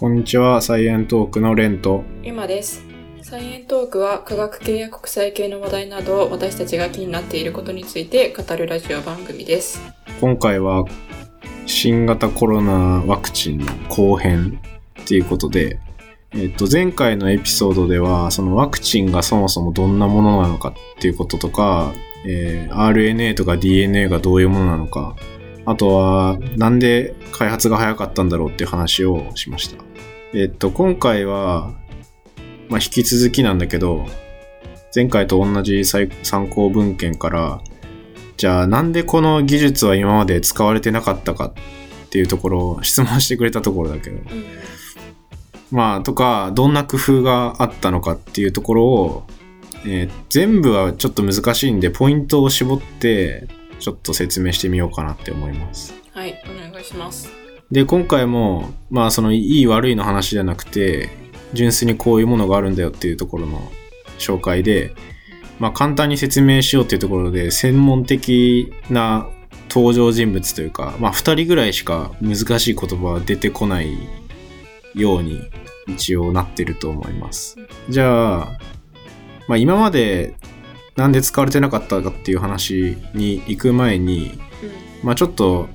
こんにちは、サイエントークのレント。今です。サイエントークは科学系や国際系の話題など私たちが気になっていることについて語るラジオ番組です。今回は新型コロナワクチンの後編っていうことで、えっと、前回のエピソードでは、そのワクチンがそもそもどんなものなのかっていうこととか、えー RNA とか DNA がどういうものなのか、あとは、なんで開発が早かったんだろうっていう話をしました。えっと、今回は、まあ、引き続きなんだけど、前回と同じ参参考文献から、じゃあなんでこの技術は今まで使われてなかったかっていうところを質問してくれたところだけど。うん。まあ、とか、どんな工夫があったのかっていうところを、えー全部はちょっと難しいんで、ポイントを絞って、ちょっと説明してみようかなって思います。はい、お願いします。で、今回も、まあ、その、いい悪いの話じゃなくて、純粋にこういうものがあるんだよっていうところの紹介で、まあ、簡単に説明しようっていうところで、専門的な登場人物というか、まあ、二人ぐらいしか難しい言葉は出てこないように、一応なってると思います。じゃあ、まあ、今までなんで使われてなかったかっていう話に行く前に、まあちょっと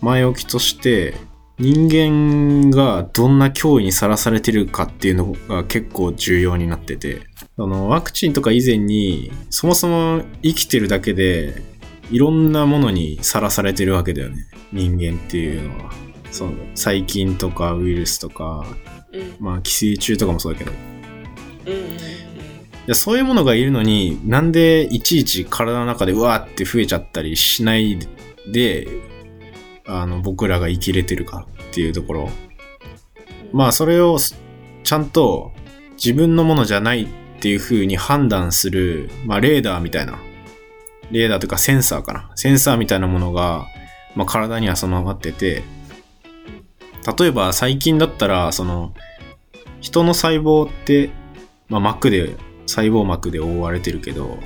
前置きとして人間がどんな脅威にさらされてるかっていうのが結構重要になっててあのワクチンとか以前にそもそも生きてるだけでいろんなものにさらされてるわけだよね人間っていうのはその細菌とかウイルスとか。まあ寄生虫とかもそうだけどうん。うん。でそういうものがいるのになんでいちいち体の中でうわーって増えちゃったりしないであの僕らが生きれてるかっていうところ。まあそれをちゃんと自分のものじゃないっていう風に判断する、まあ、レーダーみたいな。レーダーというかセンサーかな。センサーみたいなものが、まあ、体には備わってて。例えば細菌だったらその人の細胞って、まあ、膜で細胞膜で覆われてるけど、うん。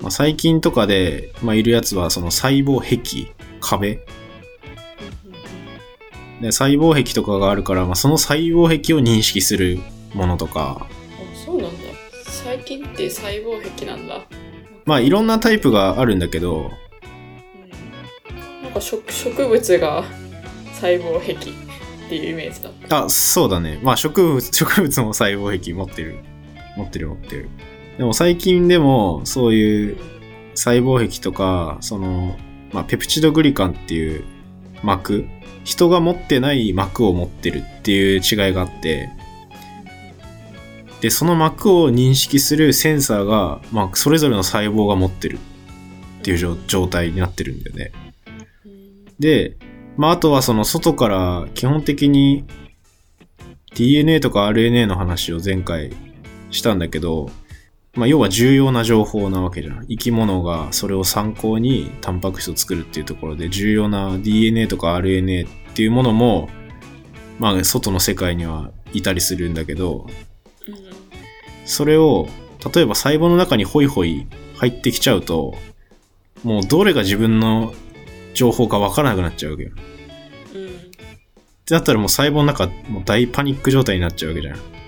まあ、細菌とかで、まあ、いるやつはその細胞壁壁で細胞壁とかがあるから、まあ、その細胞壁を認識するものとかあ、そうなんだ。最近って細胞壁なんだ。まあいろんなタイプがあるんだけどうん。なんか植植物が細胞壁っていうイメージだった。あそうだねまあ植物植物も細胞壁持ってる持ってる持ってるでも最近でもそういう細胞壁とかその、まあ、ペプチドグリカンっていう膜人が持ってない膜を持ってるっていう違いがあってでその膜を認識するセンサーが、まあ、それぞれの細胞が持ってるっていう状態になってるんだよね。で、まあ、あとはその外から基本的に DNA とか RNA の話を前回したんだけど、まあ、要は重要な情報なわけじゃん。生き物がそれを参考にタンパク質を作るっていうところで重要な DNA とか RNA っていうものも、まあ、外の世界にはいたりするんだけど、うん。それを、例えば細胞の中にホイホイ入ってきちゃうと、もうどれが自分の情報かわからなくなっちゃうわけよ。うん。ってなったらもう細胞の中、もう大パニック状態になっちゃうわけじゃん。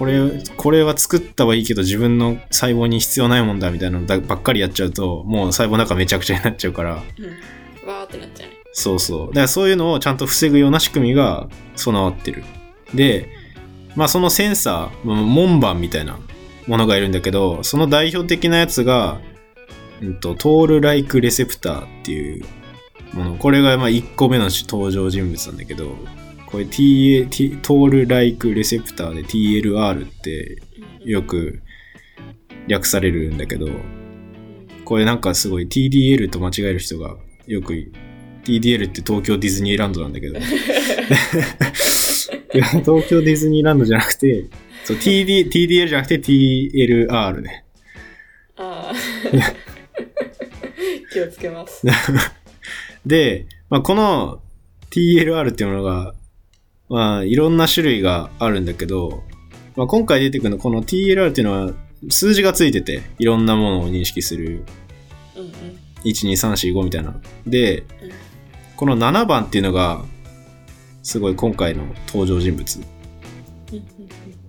これ、これは作ったはいいけど自分の細胞に必要ないもんだみたいなのばっかりやっちゃうと、もう細胞の中めちゃくちゃになっちゃうから、うん。わーってなっちゃうね。そうそう。だからそういうのをちゃんと防ぐような仕組みが備わってる。で、まあそのセンサー、まあ門番みたいなものがいるんだけど、その代表的なやつが、うんと、トールライクレセプターっていうもの。これがまあ1個目の登場人物なんだけど、これ TA、T トールライクレセプターで TLR ってよく略されるんだけど、これなんかすごい TDL と間違える人がよくい TDL って東京ディズニーランドなんだけど。い や東京ディズニーランドじゃなくて、そう TD、TDL じゃなくて TLR ね。ああ。気をつけます。で、まあ、この TLR っていうものが、まあ、いろんな種類があるんだけど、まあ、今回出てくるのこの TLR っていうのは数字がついてて、いろんなものを認識するうんうん。1、2、3、4、5みたいな。でうん、この7番っていうのが、すごい今回の登場人物。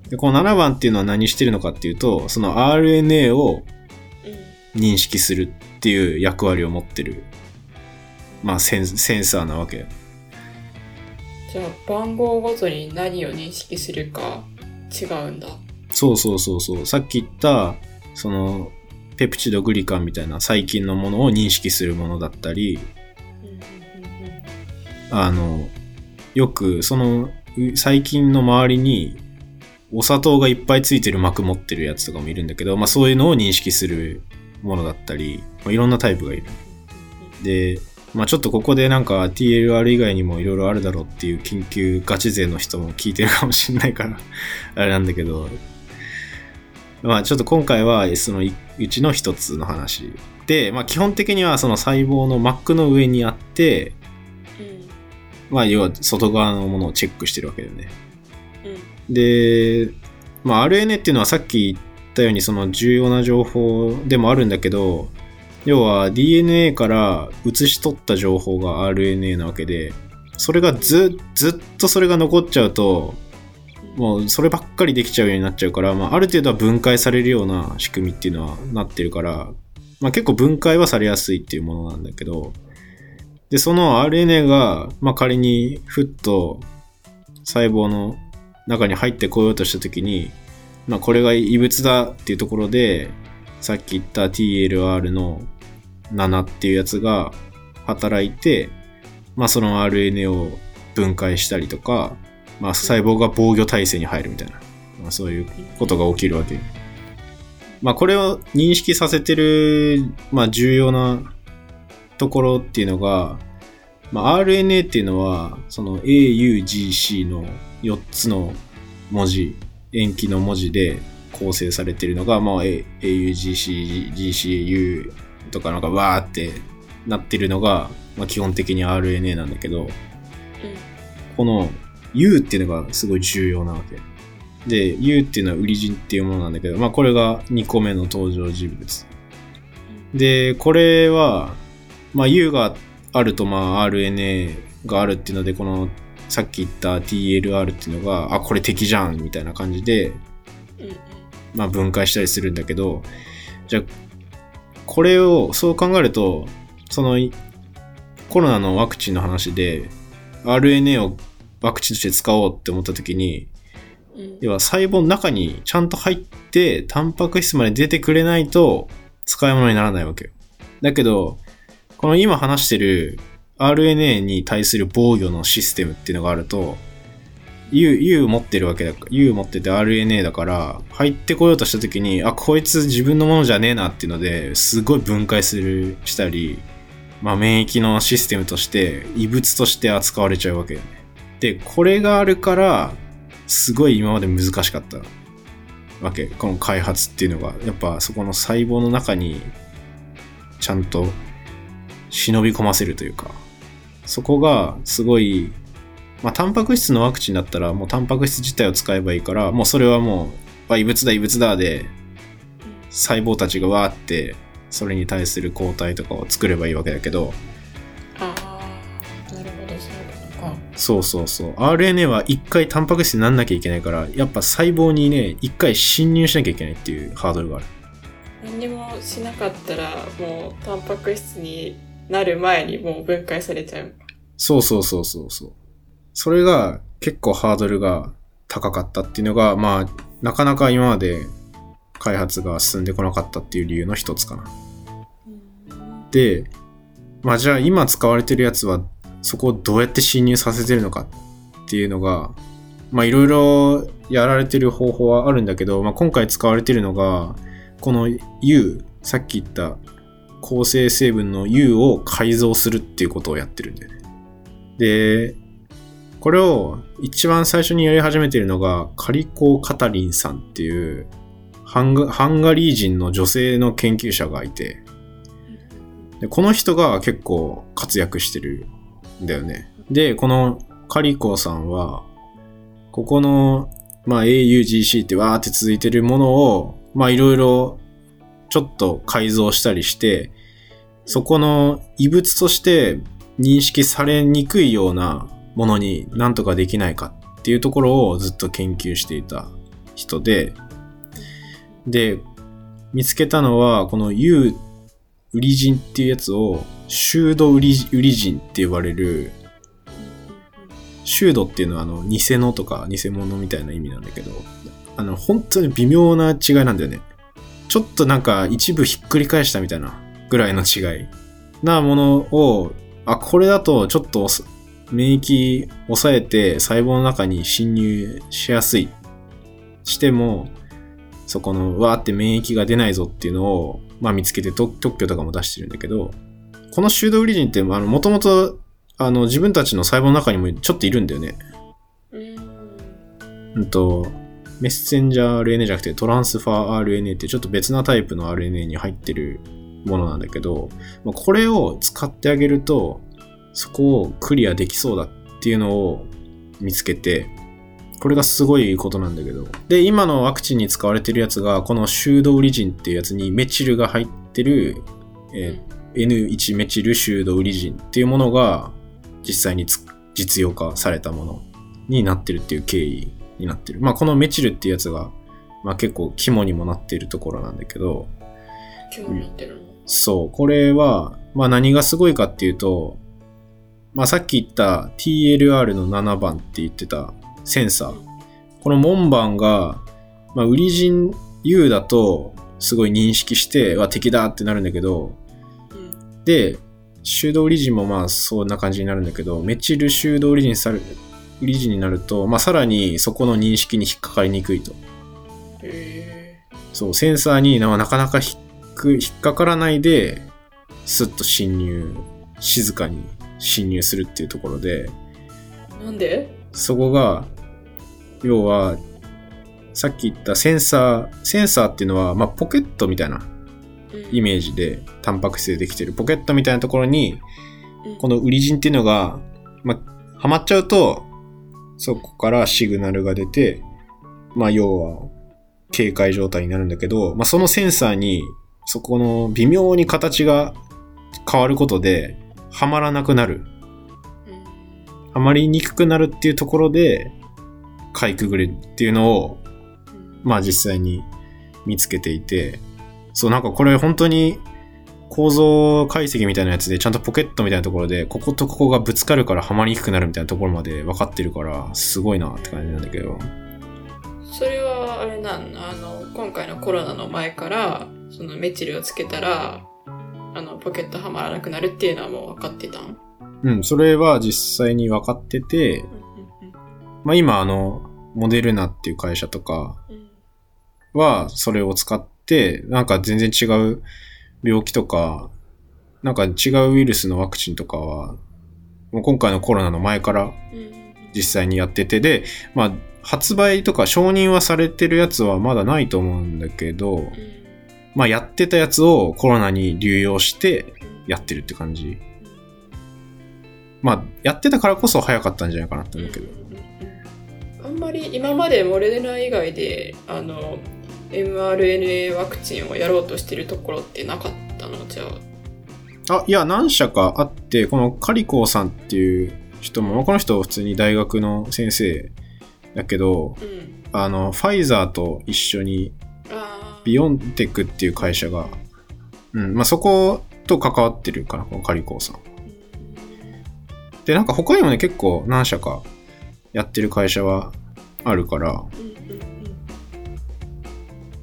で、この7番っていうのは何してるのかっていうと、その RNA を認識するっていう役割を持ってる、まあセンサーなわけ。じゃあ番号ごとに何を認識するか違うんだ。そうそうそうそう。さっき言った、その、ペプチドグリカンみたいな細菌のものを認識するものだったり、あの、よくそのう細菌の周りにお砂糖がいっぱいついてる膜持ってるやつとかもいるんだけど、まあそういうのを認識するものだったり、まあ、いろんなタイプがいる。で、まあちょっとここでなんか TLR 以外にもいろいろあるだろうっていう研究ガチ勢の人も聞いてるかもしれないから、あれなんだけど、まあちょっと今回はそのいうちの一つの話。で、まあ基本的にはその細胞の膜の上にあって、うんまあ要は外側のものをチェックしてるわけだよね。うんで、まあ RNA っていうのはさっき言ったようにその重要な情報でもあるんだけど、要は DNA から写し取った情報が RNA なわけで、それがずずっとそれが残っちゃうと、もうそればっかりできちゃうようになっちゃうから、まあ、ある程度は分解されるような仕組みっていうのはなってるから、まあ、結構分解はされやすいっていうものなんだけど、で、その RNA が、まあ、仮にふっと細胞の中に入ってこようとしたときに、まあ、これが異物だっていうところで、さっき言った TLR の7っていうやつが働いて、まあ、その RNA を分解したりとか、まあ、細胞が防御体制に入るみたいな、まあ、そういうことが起きるわけ。まあ、これを認識させてる、まあ、重要なところっていうのが、まあ、RNA っていうのは、その AUGC の4つの文字、塩基の文字で構成されているのが、まあ、A- AUGC、GCU とかなんかわーってなってるのが、まあ、基本的に RNA なんだけど、この U っていうのがすごい重要なわけ。で、U っていうのはウリジンっていうものなんだけど、まあこれが2個目の登場人物。で、これは、まあ U があるとまあ RNA があるっていうので、このさっき言った TLR っていうのが、あ、これ敵じゃんみたいな感じで、うんうんまあ分解したりするんだけど、じゃあ、これを、そう考えると、その、いコロナのワクチンの話で、RNA をワクチンとして使おうって思った時に、うん要は細胞の中にちゃんと入って、タンパク質まで出てくれないと、使い物にならないわけよ。だけど、この今話してる RNA に対する防御のシステムっていうのがあると、U、U 持ってるわけだから、U 持ってて RNA だから、入ってこようとした時に、あ、こいつ自分のものじゃねえなっていうので、すごい分解する、したり、まあ免疫のシステムとして、異物として扱われちゃうわけよね。で、これがあるから、すごい今まで難しかったわけ。この開発っていうのが。やっぱそこの細胞の中に、ちゃんと忍び込ませるというか、そこがすごい、まあ、タンパク質のワクチンだったら、もうタンパク質自体を使えばいいから、もうそれはもう、あ、異物だ、異物だで、細胞たちがわーって、それに対する抗体とかを作ればいいわけだけど、ああ、なるほど、そういうことか。そうそうそう。RNA は一回タンパク質になんなきゃいけないから、やっぱ細胞にね、一回侵入しなきゃいけないっていうハードルがある。何にもしなかったら、もう、タンパク質になる前にもう分解されちゃう。そうそうそうそうそう。それが結構ハードルが高かったっていうのが、まあ、なかなか今まで開発が進んでこなかったっていう理由の一つかな。で、まあじゃあ今使われてるやつはそこをどうやって侵入させてるのかっていうのが、まあいろいろやられてる方法はあるんだけど、まあ今回使われてるのが、この U、さっき言った構成成分の U を改造するっていうことをやってるんだよね。で、これを一番最初にやり始めているのがカリコ・カタリンさんっていうハンガハンガリー人の女性の研究者がいて、でこの人が結構活躍してるんだよね。で、このカリコさんは、ここの、まあ、AUGC ってわーって続いてるものを、まあ、いろいろちょっと改造したりして、そこの異物として認識されにくいようなものになんとかできないかっていうところをずっと研究していた人で、で、見つけたのは、この U 売り人っていうやつを、修道売り売り人って呼ばれる、修道っていうのはあの、偽のとか偽物みたいな意味なんだけど、あの、本当に微妙な違いなんだよね。ちょっとなんか一部ひっくり返したみたいなぐらいの違いなものを、あ、これだとちょっと免疫抑えて細胞の中に侵入しやすい。しても、そこのわーって免疫が出ないぞっていうのを、まあ見つけて特許とかも出してるんだけど、この修道ウリジンって、あの、もともと、あの、自分たちの細胞の中にもちょっといるんだよね。うんと、メッセンジャー RNA じゃなくてトランスファー RNA ってちょっと別なタイプの RNA に入ってるものなんだけど、これを使ってあげると、そこをクリアできそうだっていうのを見つけて、これがすごいことなんだけど。で、今のワクチンに使われてるやつが、この修道リジンっていうやつにメチルが入ってる、えー、N1 メチル修道リジンっていうものが実際に実用化されたものになってるっていう経緯になってる。まあ、このメチルっていうやつが、まあ結構肝にもなっているところなんだけど。肝になってるの、そう。これは、まあ何がすごいかっていうと、まあさっき言った TLR の7番って言ってたセンサー。この門番が、まあ売り人 U だとすごい認識して、は敵だってなるんだけど、うん、で、修道理人もまあそんな感じになるんだけど、メチル修道理人さる理事になると、まあ、さらにそこの認識に引っかかりにくいと。そう、センサーになかなか引っかからないで、スッと侵入、静かに侵入するっていうところで。なんで？そこが、要は、さっき言ったセンサー、センサーっていうのは、まあ、ポケットみたいなイメージで、タンパク質でできてる。ポケットみたいなところに、このウリジンっていうのが、まあ、はまっちゃうと、そこからシグナルが出て、まあ要は警戒状態になるんだけど、まあそのセンサーにそこの微妙に形が変わることではまらなくなる。はまりにくくなるっていうところで、かいくぐれっていうのを、まあ実際に見つけていて、そうなんかこれ本当に構造解析みたいなやつで、ちゃんとポケットみたいなところで、こことここがぶつかるからはまりにくくなるみたいなところまで分かってるから、すごいなって感じなんだけど。それは、あれなんあの、今回のコロナの前から、そのメチルをつけたら、あの、ポケットはまらなくなるっていうのはもう分かってたん？うん、それは実際に分かってて、まあ今あの、モデルナっていう会社とかはそれを使って、なんか全然違う病気とか、なんか違うウイルスのワクチンとかは、もう今回のコロナの前から実際にやってて、で、まあ、発売とか承認はされてるやつはまだないと思うんだけど、まあ、やってたやつをコロナに流用してやってるって感じ。まあ、やってたからこそ早かったんじゃないかなと思うけど。あんまり今までモレデナ以外で、あの、mRNA ワクチンをやろうとしてるところってなかったの？じゃあ。あ、いや、何社かあって、このカリコーさんっていう人も、この人普通に大学の先生だけど、うん、あの、ファイザーと一緒に、ビヨンテックっていう会社が、うん、まあ、そこと関わってるかな、このカリコーさん。で、なんか他にもね、結構何社かやってる会社はあるから、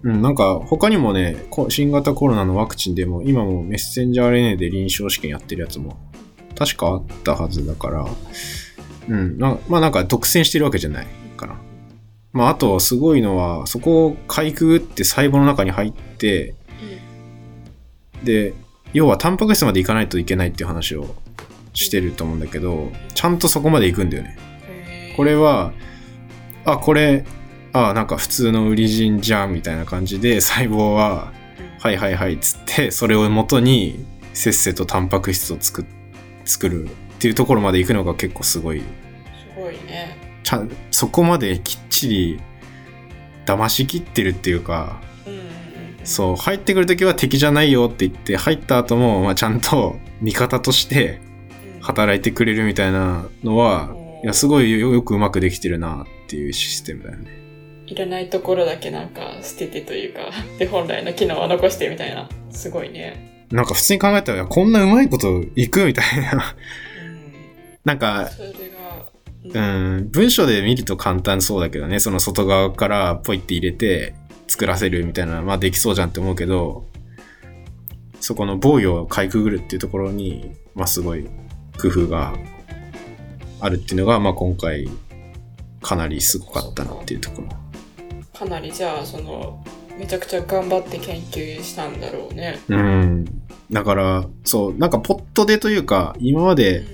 うん、なんか他にもね、新型コロナのワクチンでも今もメッセンジャー RNA で臨床試験やってるやつも確かあったはずだから、うん、まあなんか独占してるわけじゃないかな。まああとすごいのは、そこをかいくぐって細胞の中に入って、で、要はタンパク質までいかないといけないっていう話をしてると思うんだけど、ちゃんとそこまで行くんだよね。これは、あ、これああ、なんか普通の売り人じゃんみたいな感じで細胞は、はいはいはいっつって、それをもとにせっせとタンパク質を作作るっていうところまで行くのが結構すごい。ちゃそこまできっちり騙しきってるっていうか、そう、入ってくるときは敵じゃないよって言って、入った後も、まあ、ちゃんと味方として働いてくれるみたいなのは、いや、すごいよよくうまくできてるなっていうシステムだよね。いらないところだけなんか捨ててというか、で、本来の機能は残してみたいな。すごいね。なんか普通に考えたら、こんなうまいこといくみたいな。うん。なんか、それが、うん、文章で見ると簡単そうだけどね、その外側からポイって入れて作らせるみたいな、まあできそうじゃんって思うけど、そこの防御をかいくぐるっていうところに、まあすごい工夫があるっていうのが、まあ今回かなりすごかったなっていうところ。かなりじゃあ、その、めちゃくちゃ頑張って研究したんだろうね。うん。だから、そう、なんかポットでというか、今まうんで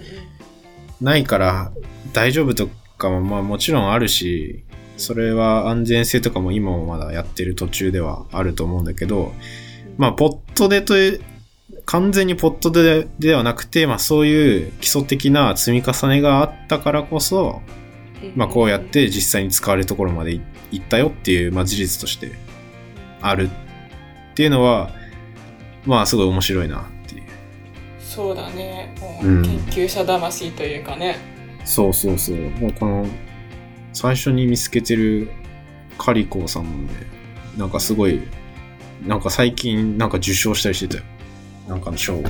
ないから大丈夫とかもまあもちろんあるし、それは安全性とかも今もまだやってる途中ではあると思うんだけど、まあポットでという、完全にポットでではなくて、まあそういう基礎的な積み重ねがあったからこそ、うんまあこうやって実際に使われるところまでいいったよっていう、まあ事実としてあるっていうのは、まあすごい面白いなっていう。そうだね。もううん研究者魂というかね。そうそうそう。もうこの、最初に見つけてるカリコーさんもね、なんかすごい、なんか最近なんか受賞したりしてたよ。なんかの賞を。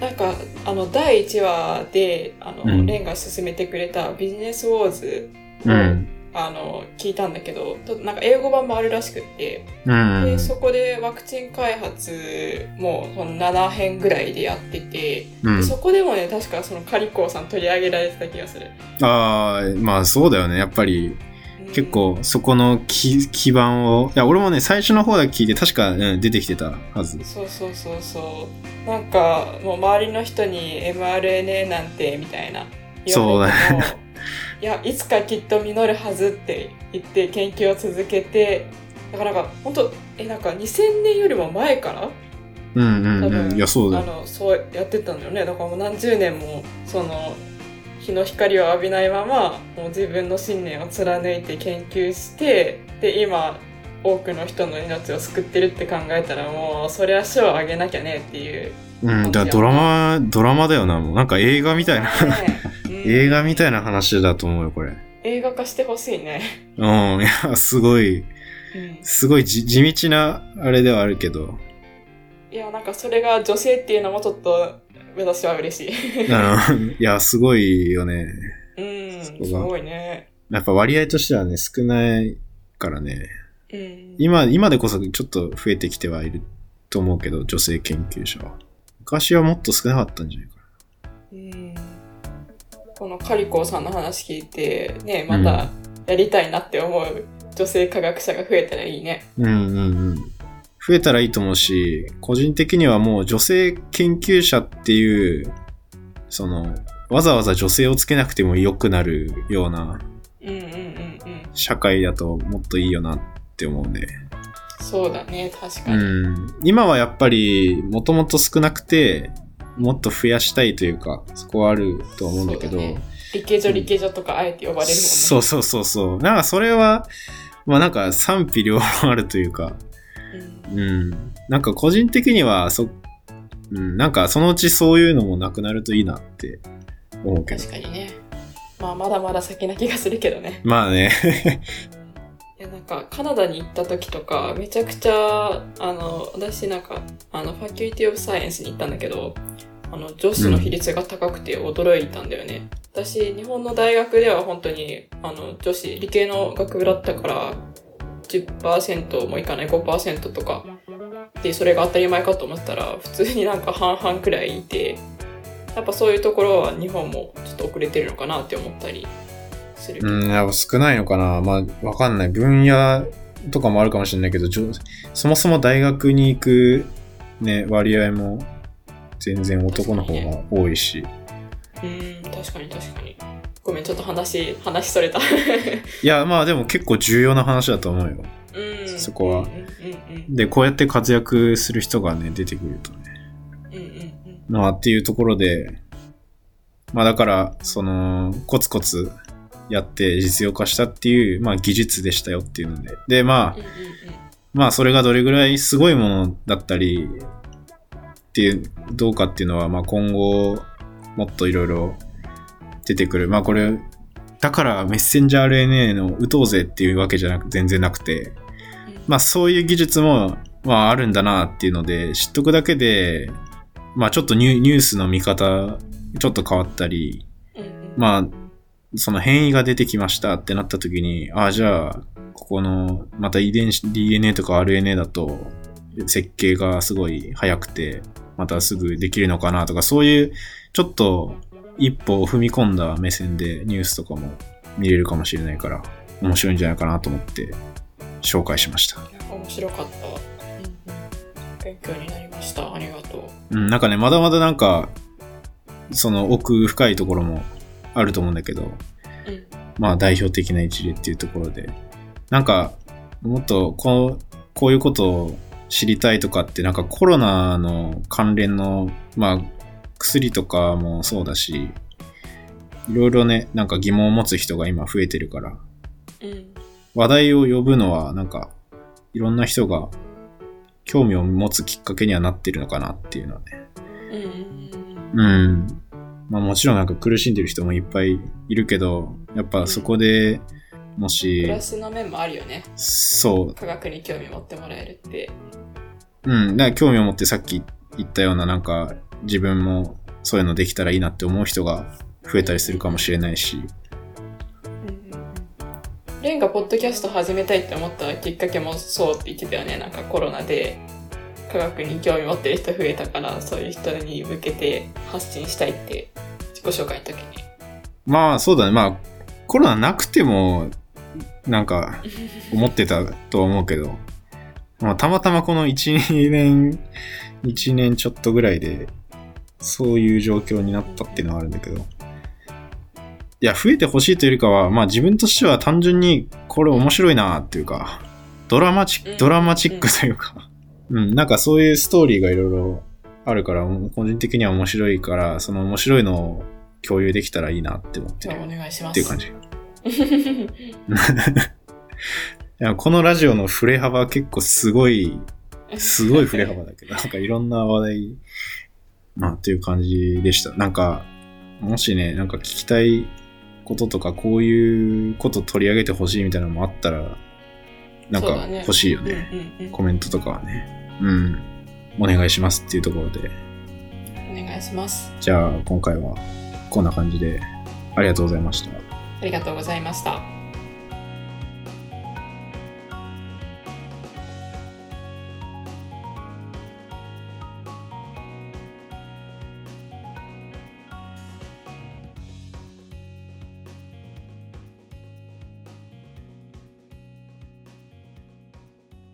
なんか、あの、第1話で、あの、うんレンが進めてくれたビジネスウォーズを、うん。あの、聞いたんだけど、となんか英語版もあるらしくって、うん。で、そこでワクチン開発もその7編ぐらいでやってて、うんで、そこでもね、確かそのカリコーさん取り上げられてた気がする。ああ、まあそうだよね。やっぱりうん結構そこの基基盤を、いや俺もね、最初の方だけ聞いて確か、うん、出てきてたはず。そうそうそうそう。なんか、もう周りの人に mRNA なんてみたいな言われても、いや、いつかきっと実るはずって言って研究を続けて、だからなんか、本当え、なんか2000年よりも前からうんうんうん。いや、そう。あの、そうやってたんだよね。だからもう何十年も、その、日の光を浴びないまま、もう自分の信念を貫いて研究して、で、今、多くの人の命を救ってるって考えたらもう、そりゃ賞をあげなきゃねっていう。うん、だドラマ、ドラマだよな。もうなんか映画みたいな、ね うん映画みたいな話だと思うよ、これ。映画化してほしいね。うん、いや、すごい、うんすごいじ地道なあれではあるけど、いや、なんかそれが女性っていうのもちょっと、私は嬉しい。いや、すごいよね。うん、すごいね。やっぱ割合としてはね、少ないからね。うん。今、今でこそちょっと増えてきてはいると思うけど、女性研究者は。昔はもっと少なかったんじゃないかうんこのカリコーさんの話聞いて、ね、またやりたいなって思う女性科学者が増えたらいいね。な。うんうんうん。増えたらいいと思うし、個人的にはもう女性研究者っていう、その、わざわざ女性をつけなくても良くなるような。社会だともっといいよなって思うね。そうだね、確かうに。ん。今はやっぱり、もともと少なくて、もっと増やしたいというか、そこはあると思うんだけど、理系女理系女とかあえて呼ばれるもんね。そうそうそうそう。なんかそれは、まあなんか賛否両論あるというか、うんうん。なんか個人的には、そ、うん、なんかそのうちそういうのもなくなるといいなって思うけど。確かにね。まあ、まだまだ先な気がするけどね。まあね。いやなんかカナダに行った時とかめちゃくちゃあの私なんかあのファキュリティオブサイエンスに行ったんだけどあの女子の比率が高くて驚いたんだよね、私日本の大学では本当にあの女子理系の学部だったから10%もいかない5%とか。でそれが当たり前かと思ったら普通になんか半々くらいいてやっぱそういうところは日本もちょっと遅れてるのかなって思ったりするうん、やっぱ少ないのかな。まあ、わかんない。分野とかもあるかもしれないけど、そもそも大学に行くね、割合も全然男の方が多いし。うん、確かに確かに。ごめん、ちょっと話、話それた。いや、まあでも結構重要な話だと思うよ。うん。そこはうんうんうんで、こうやって活躍する人がね、出てくるとね。うん。うんうんうん。まあっていうところで、まあだから、その、コツコツやって実用化したっていう、まあ技術でしたよっていうので。で、まあまあそれがどれぐらいすごいものだったり、っていう、どうかっていうのは、まあ今後、もっといろいろ出てくる。まあこれ、だからメッセンジャー RNA の打とうぜっていうわけじゃなく全然なくて、まあそういう技術も、まああるんだなっていうので、知っとくだけで、まあちょっとニュニュースの見方、ちょっと変わったり、まあ、その変異が出てきましたってなった時に、ああ、じゃあ、ここの、また遺伝子、DNA とか RNA だと、設計がすごい早くて、またすぐできるのかなとか、そういう、ちょっと、一歩を踏み込んだ目線でニュースとかも見れるかもしれないから、面白いんじゃないかなと思って、紹介しました。面白かった。勉強になりました。ありがとう。うん、なんかね、まだまだなんか、その奥深いところもあると思うんだけど、うん。まあ代表的な一例っていうところで、なんか、もっとこう、こういうことを知りたいとかって、なんかコロナの関連の、まあ、薬とかもそうだし、いろいろね、なんか疑問を持つ人が今増えてるから、うん。話題を呼ぶのは、なんか、いろんな人が興味を持つきっかけにはなってるのかなっていうのはね。うんうんうん。まあもちろんなんか苦しんでる人もいっぱいいるけど、やっぱそこでもプしラ、スの面もあるよね。そう、科学に興味持ってもらえるって。うん、だから興味を持ってさっき言ったようななんか自分もそういうのできたらいいなって思う人が増えたりするかもしれないし、うん。レンがポッドキャスト始めたいって思ったきっかけもそうって言ってたよね。なんかコロナで科学に興味持ってる人増えたから、そういう人に向けて発信したいって自己紹介の時に。まあそうだね、まあコロナなくてもなんか思ってたとは思うけど、まあたまたまこの1、2年、1年ちょっとぐらいでそういう状況になったっていうのはあるんだけど、いや、増えてほしいというよりかは、まあ自分としては単純にこれ面白いなっていうか、ドラマチッうん。ク、ドラマチックというか、うん、なんかそういうストーリーがいろいろあるから、個人的には面白いから、その面白いのを共有できたらいいなって思ってるお願いします。っていう感じ。このラジオの振れ幅結構すごい、すごい振れ幅だけど、なんかいろんな話題、まあ、という感じでした。なんか、もしね、なんか聞きたいこととか、こういうこと取り上げてほしいみたいなのもあったら、なんか欲しいようんね。うんうんコメントとかはね。うん。お願いしますっていうところで。お願いします。じゃあ、今回はこんな感じで、ありがとうございました。ありがとうございました。